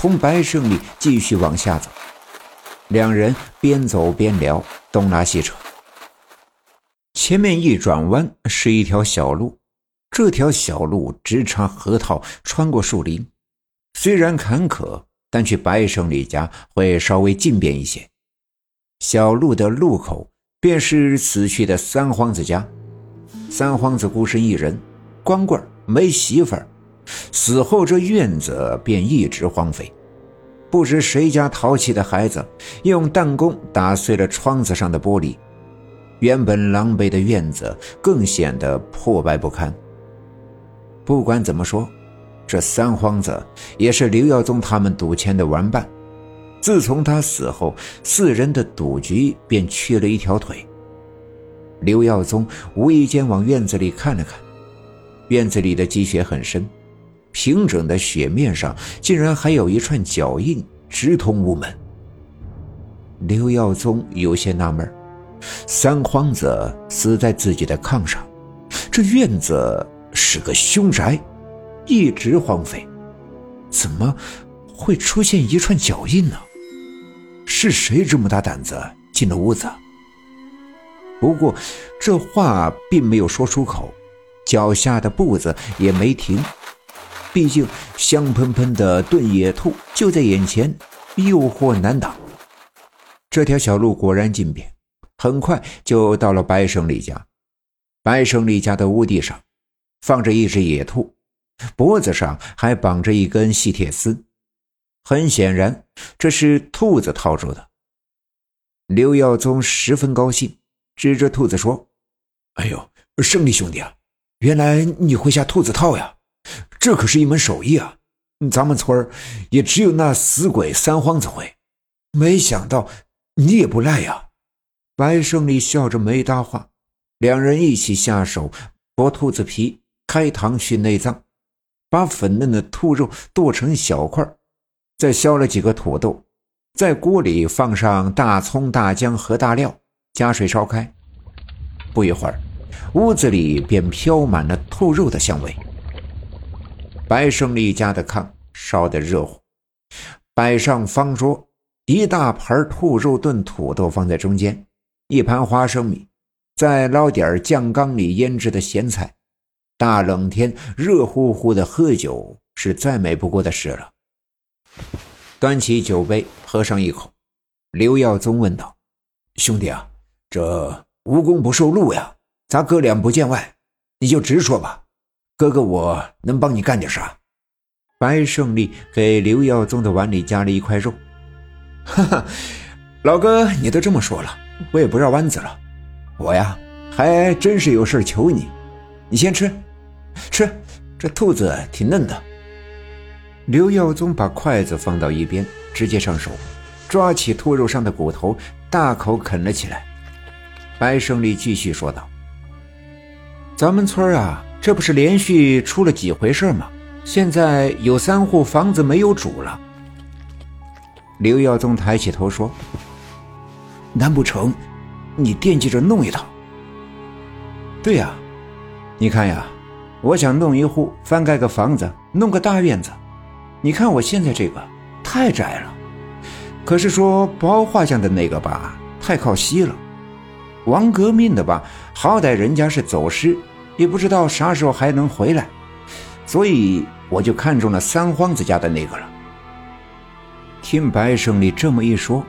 同白胜利继续往下走。两人边走边聊，东拉西扯。前面一转弯是一条小路，这条小路直插河套，穿过树林。虽然坎坷，但去白胜利家会稍微近便一些。小路的路口便是死去的三皇子家。三皇子孤身一人，光棍没媳妇儿，死后这院子便一直荒废。不知谁家淘气的孩子用弹弓打碎了窗子上的玻璃，原本狼狈的院子更显得破败不堪。不管怎么说，这三皇子也是刘耀宗他们赌钱的玩伴。自从他死后，四人的赌局便缺了一条腿。刘耀宗无意间往院子里看了看，院子里的积雪很深，平整的雪面上竟然还有一串脚印，直通屋门。刘耀宗有些纳闷：三皇子死在自己的炕上，这院子是个凶宅，一直荒废，怎么会出现一串脚印呢？是谁这么大胆子进了屋子？不过，这话并没有说出口，脚下的步子也没停。毕竟，香喷喷的炖野兔就在眼前，诱惑难挡。这条小路果然近便，很快就到了白胜利家。白胜利家的屋地上放着一只野兔，脖子上还绑着一根细铁丝。很显然，这是兔子套住的。刘耀宗十分高兴。指着兔子说：“哎呦，胜利兄弟啊，原来你会下兔子套呀！这可是一门手艺啊！咱们村儿也只有那死鬼三皇子会，没想到你也不赖呀！”白胜利笑着没搭话。两人一起下手剥兔子皮，开膛去内脏，把粉嫩的兔肉剁成小块，再削了几个土豆，在锅里放上大葱、大姜和大料。加水烧开，不一会儿，屋子里便飘满了兔肉的香味。白胜利家的炕烧得热乎，摆上方桌，一大盘兔肉炖土豆放在中间，一盘花生米，再捞点酱缸里腌制的咸菜。大冷天，热乎乎的喝酒是再美不过的事了。端起酒杯，喝上一口，刘耀宗问道：“兄弟啊！”这无功不受禄呀，咱哥俩不见外，你就直说吧，哥哥我能帮你干点啥？白胜利给刘耀宗的碗里夹了一块肉，哈哈，老哥你都这么说了，我也不绕弯子了，我呀还真是有事求你，你先吃，吃，这兔子挺嫩的。刘耀宗把筷子放到一边，直接上手，抓起兔肉上的骨头，大口啃了起来。白胜利继续说道：“咱们村啊，这不是连续出了几回事吗？现在有三户房子没有主了。”刘耀宗抬起头说：“难不成你惦记着弄一套？”“对呀，你看呀，我想弄一户翻盖个房子，弄个大院子。你看我现在这个太窄了，可是说包画像的那个吧，太靠西了。”王革命的吧，好歹人家是走失，也不知道啥时候还能回来，所以我就看中了三皇子家的那个了。听白胜利这么一说，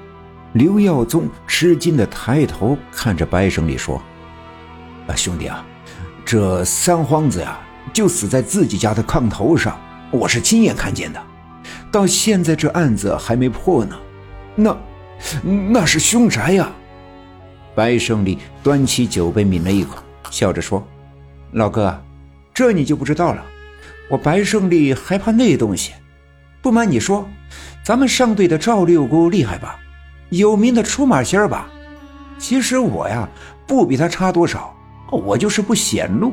刘耀宗吃惊的抬头看着白胜利说：“啊，兄弟啊，这三皇子呀，就死在自己家的炕头上，我是亲眼看见的，到现在这案子还没破呢，那，那是凶宅呀。”白胜利端起酒杯抿了一口，笑着说：“老哥，这你就不知道了。我白胜利还怕那东西？不瞒你说，咱们上队的赵六姑厉害吧？有名的出马仙儿吧？其实我呀，不比他差多少，我就是不显露。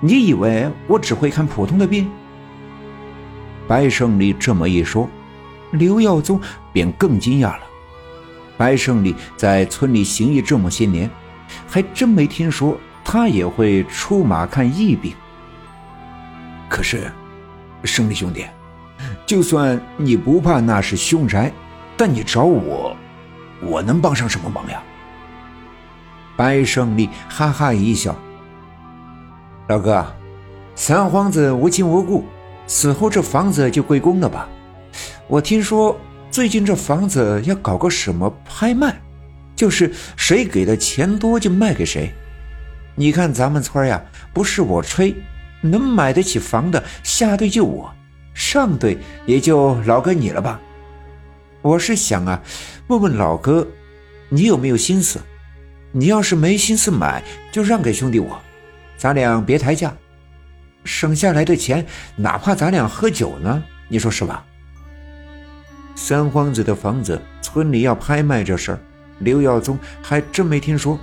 你以为我只会看普通的病？”白胜利这么一说，刘耀宗便更惊讶了。白胜利在村里行医这么些年，还真没听说他也会出马看疫病。可是，胜利兄弟，就算你不怕那是凶宅，但你找我，我能帮上什么忙呀？白胜利哈哈一笑：“老哥，三皇子无亲无故，死后这房子就归公了吧？我听说最近这房子要搞个什么拍卖，就是谁给的钱多就卖给谁。你看咱们村呀，不是我吹，能买得起房的下队就我。”上队也就老哥你了吧，我是想啊，问问老哥，你有没有心思？你要是没心思买，就让给兄弟我，咱俩别抬价，省下来的钱，哪怕咱俩喝酒呢，你说是吧？三皇子的房子村里要拍卖这事儿，刘耀宗还真没听说，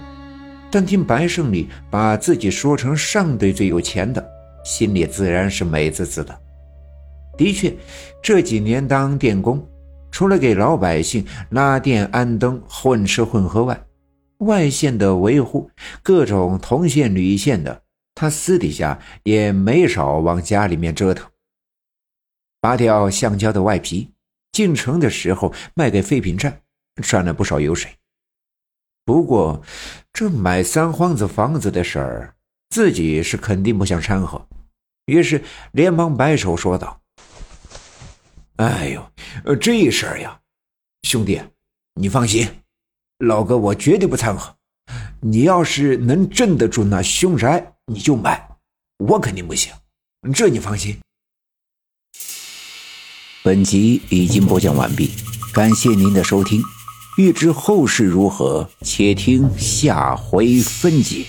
但听白胜利把自己说成上队最有钱的，心里自然是美滋滋的。的确，这几年当电工，除了给老百姓拉电安灯、混吃混喝外，外线的维护、各种铜线铝线的，他私底下也没少往家里面折腾。拔掉橡胶的外皮，进城的时候卖给废品站，赚了不少油水。不过，这买三皇子房子的事儿，自己是肯定不想掺和，于是连忙摆手说道。哎呦，呃，这事儿呀，兄弟，你放心，老哥我绝对不掺和。你要是能镇得住那凶宅，你就买，我肯定不行，这你放心。本集已经播讲完毕，感谢您的收听。欲知后事如何，且听下回分解。